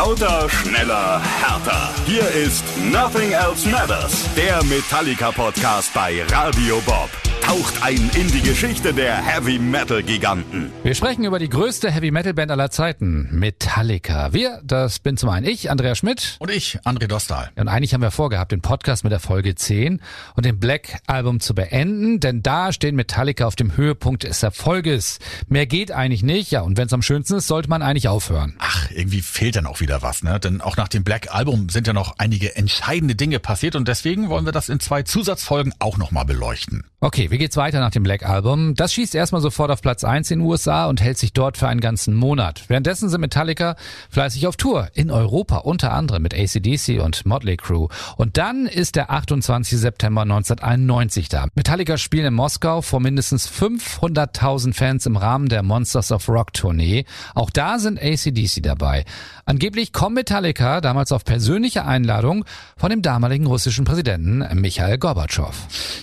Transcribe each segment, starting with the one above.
Lauter, schneller, härter. Hier ist Nothing Else Matters, der Metallica-Podcast bei Radio Bob. Taucht ein in die Geschichte der Heavy Metal Giganten. Wir sprechen über die größte Heavy Metal Band aller Zeiten, Metallica. Wir, das bin zum einen ich, Andrea Schmidt. Und ich, André Dostal. Und eigentlich haben wir vorgehabt, den Podcast mit der Folge 10 und dem Black Album zu beenden, denn da stehen Metallica auf dem Höhepunkt des Erfolges. Mehr geht eigentlich nicht, ja, und wenn es am schönsten ist, sollte man eigentlich aufhören. Ach, irgendwie fehlt dann auch wieder was, ne? Denn auch nach dem Black Album sind ja noch einige entscheidende Dinge passiert und deswegen wollen wir das in zwei Zusatzfolgen auch nochmal beleuchten. Okay, wie geht's weiter nach dem Black Album? Das schießt erstmal sofort auf Platz 1 in den USA und hält sich dort für einen ganzen Monat. Währenddessen sind Metallica fleißig auf Tour in Europa, unter anderem mit ACDC und Motley Crue. Und dann ist der 28. September 1991 da. Metallica spielen in Moskau vor mindestens 500.000 Fans im Rahmen der Monsters of Rock Tournee. Auch da sind ACDC dabei. Angeblich kommt Metallica damals auf persönliche Einladung von dem damaligen russischen Präsidenten Michael Gorbatschow.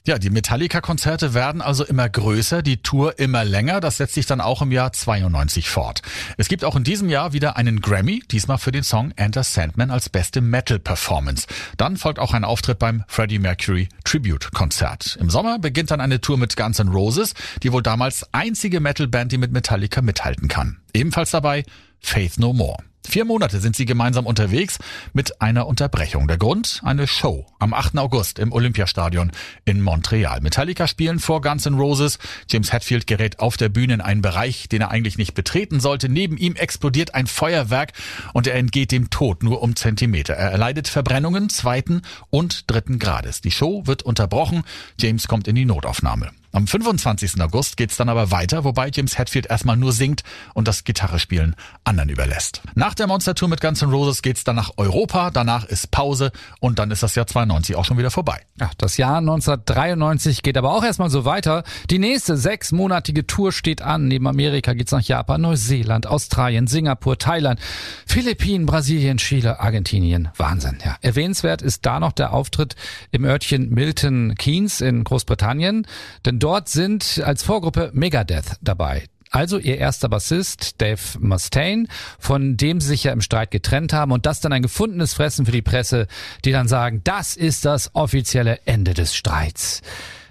Ja, die Metallica-Konzerte werden also immer größer, die Tour immer länger. Das setzt sich dann auch im Jahr 92 fort. Es gibt auch in diesem Jahr wieder einen Grammy, diesmal für den Song Enter Sandman als beste Metal-Performance. Dann folgt auch ein Auftritt beim Freddie Mercury Tribute-Konzert. Im Sommer beginnt dann eine Tour mit Guns N' Roses, die wohl damals einzige Metal-Band, die mit Metallica mithalten kann. Ebenfalls dabei Faith No More. Vier Monate sind sie gemeinsam unterwegs mit einer Unterbrechung. Der Grund? Eine Show am 8. August im Olympiastadion in Montreal. Metallica spielen vor Guns N' Roses. James Hetfield gerät auf der Bühne in einen Bereich, den er eigentlich nicht betreten sollte. Neben ihm explodiert ein Feuerwerk und er entgeht dem Tod nur um Zentimeter. Er erleidet Verbrennungen zweiten und dritten Grades. Die Show wird unterbrochen. James kommt in die Notaufnahme. Am 25. August geht's dann aber weiter, wobei James Hetfield erstmal nur singt und das Gitarrespielen anderen überlässt. Nach der Monster Tour mit Guns N' Roses geht's dann nach Europa, danach ist Pause und dann ist das Jahr 92 auch schon wieder vorbei. Ja, das Jahr 1993 geht aber auch erstmal so weiter. Die nächste sechsmonatige Tour steht an. Neben Amerika geht's nach Japan, Neuseeland, Australien, Singapur, Thailand, Philippinen, Brasilien, Chile, Argentinien. Wahnsinn, ja. Erwähnenswert ist da noch der Auftritt im Örtchen Milton Keynes in Großbritannien, denn dort sind als Vorgruppe Megadeth dabei. Also ihr erster Bassist, Dave Mustaine, von dem sie sich ja im Streit getrennt haben und das dann ein gefundenes Fressen für die Presse, die dann sagen, das ist das offizielle Ende des Streits.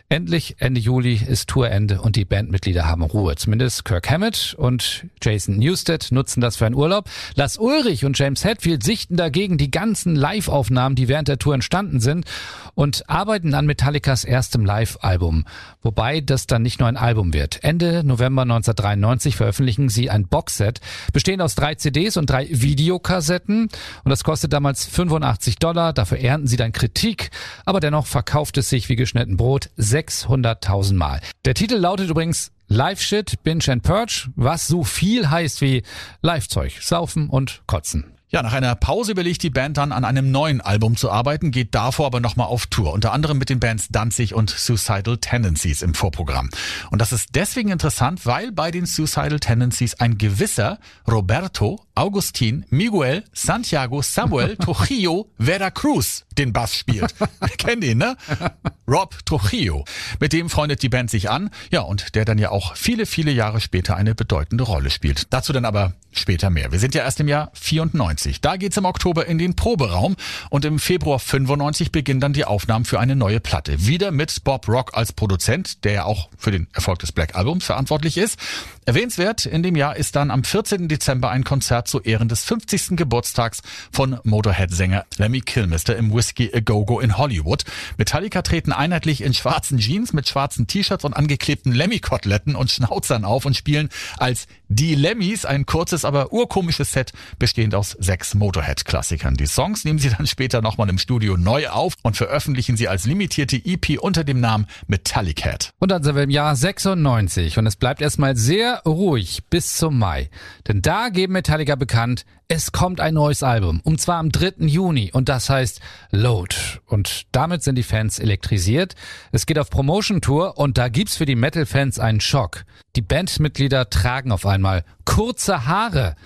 Endlich Ende Juli ist Tourende und die Bandmitglieder haben Ruhe. Zumindest Kirk Hammett und Jason Newsted nutzen das für einen Urlaub. Lars Ulrich und James Hetfield sichten dagegen die ganzen Live-Aufnahmen, die während der Tour entstanden sind und arbeiten an Metallicas erstem Live-Album. Wobei das dann nicht nur ein Album wird. Ende November 1993 veröffentlichen sie ein Boxset, bestehend aus drei CDs und drei Videokassetten. Und das kostet damals 85 Dollar. Dafür ernten sie dann Kritik. Aber dennoch verkauft es sich wie geschnitten Brot 600.000 Mal. Der Titel lautet übrigens Live Shit, Binge and Purge, was so viel heißt wie Live-Zeug, Saufen und Kotzen. Ja, nach einer Pause überlegt die Band dann an einem neuen Album zu arbeiten, geht davor aber nochmal auf Tour, unter anderem mit den Bands Danzig und Suicidal Tendencies im Vorprogramm. Und das ist deswegen interessant, weil bei den Suicidal Tendencies ein gewisser Roberto Augustin Miguel Santiago Samuel Trujillo Veracruz den Bass spielt. Kennt ihn, ne? Rob Trujillo. Mit dem freundet die Band sich an, ja, und der dann ja auch viele, viele Jahre später eine bedeutende Rolle spielt. Dazu dann aber später mehr. Wir sind ja erst im Jahr 94. Da geht's im Oktober in den Proberaum und im Februar 95 beginnen dann die Aufnahmen für eine neue Platte. Wieder mit Bob Rock als Produzent, der ja auch für den Erfolg des Black Albums verantwortlich ist. Erwähnenswert in dem Jahr ist dann am 14. Dezember ein Konzert zu Ehren des 50. Geburtstags von Motorhead-Sänger Lemmy Kilmister im Whiskey A Go-Go in Hollywood. Metallica treten einheitlich in schwarzen Jeans mit schwarzen T-Shirts und angeklebten Lemmy-Koteletten und Schnauzern auf und spielen als die Lemmys ein kurzes, aber urkomisches Set bestehend aus sechs Motorhead-Klassikern. Die Songs nehmen sie dann später nochmal im Studio neu auf und veröffentlichen sie als limitierte EP unter dem Namen Metallicat. Und dann sind wir im Jahr 96 und es bleibt erstmal sehr ruhig bis zum Mai. Denn da geben Metallica bekannt, es kommt ein neues Album. Und zwar am 3. Juni. Und das heißt Load. Und damit sind die Fans elektrisiert. Es geht auf Promotion Tour und da gibt's für die Metal-Fans einen Schock. Die Bandmitglieder tragen auf einmal kurze Haare.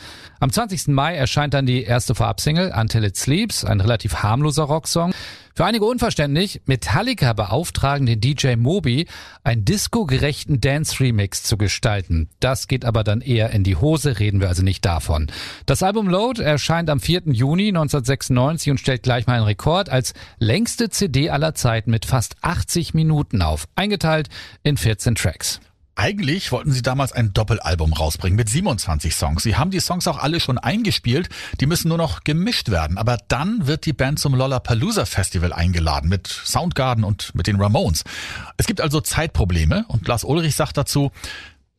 Am 20. Mai erscheint dann die erste Vorabsingle Until It Sleeps, ein relativ harmloser Rocksong. Für einige unverständlich, Metallica beauftragen den DJ Moby, einen disco-gerechten Dance-Remix zu gestalten. Das geht aber dann eher in die Hose, reden wir also nicht davon. Das Album Load erscheint am 4. Juni 1996 und stellt gleich mal einen Rekord als längste CD aller Zeiten mit fast 80 Minuten auf, eingeteilt in 14 Tracks. Eigentlich wollten sie damals ein Doppelalbum rausbringen mit 27 Songs. Sie haben die Songs auch alle schon eingespielt, die müssen nur noch gemischt werden. Aber dann wird die Band zum Lollapalooza Festival eingeladen mit Soundgarden und mit den Ramones. Es gibt also Zeitprobleme und Lars Ulrich sagt dazu,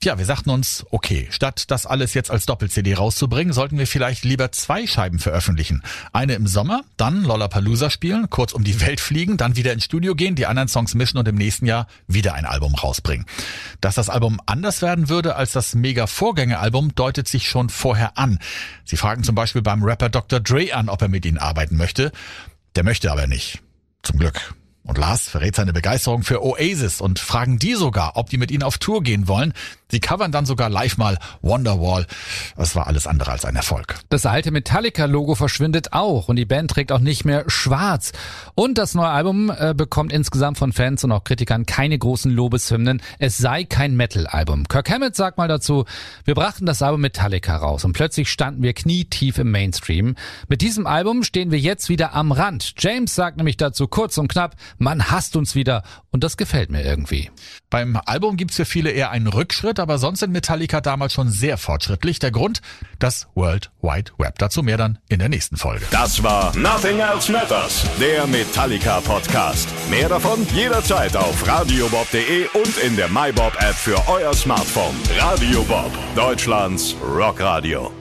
Tja, wir sagten uns, okay, statt das alles jetzt als Doppel-CD rauszubringen, sollten wir vielleicht lieber zwei Scheiben veröffentlichen. Eine im Sommer, dann Lollapalooza spielen, kurz um die Welt fliegen, dann wieder ins Studio gehen, die anderen Songs mischen und im nächsten Jahr wieder ein Album rausbringen. Dass das Album anders werden würde als das Mega-Vorgängeralbum, deutet sich schon vorher an. Sie fragen zum Beispiel beim Rapper Dr. Dre an, ob er mit ihnen arbeiten möchte. Der möchte aber nicht. Zum Glück. Und Lars verrät seine Begeisterung für Oasis und fragen die sogar, ob die mit ihnen auf Tour gehen wollen. Sie covern dann sogar live mal Wonderwall. Das war alles andere als ein Erfolg. Das alte Metallica-Logo verschwindet auch und die Band trägt auch nicht mehr schwarz. Und das neue Album äh, bekommt insgesamt von Fans und auch Kritikern keine großen Lobeshymnen. Es sei kein Metal-Album. Kirk Hammett sagt mal dazu, wir brachten das Album Metallica raus und plötzlich standen wir knietief im Mainstream. Mit diesem Album stehen wir jetzt wieder am Rand. James sagt nämlich dazu kurz und knapp, man hasst uns wieder und das gefällt mir irgendwie. Beim Album gibt's für viele eher einen Rückschritt, aber sonst sind Metallica damals schon sehr fortschrittlich. Der Grund, das World Wide Web. Dazu mehr dann in der nächsten Folge. Das war Nothing Else Matters, der Metallica Podcast. Mehr davon jederzeit auf radiobob.de und in der MyBob App für euer Smartphone. Radio Bob, Deutschlands Rockradio.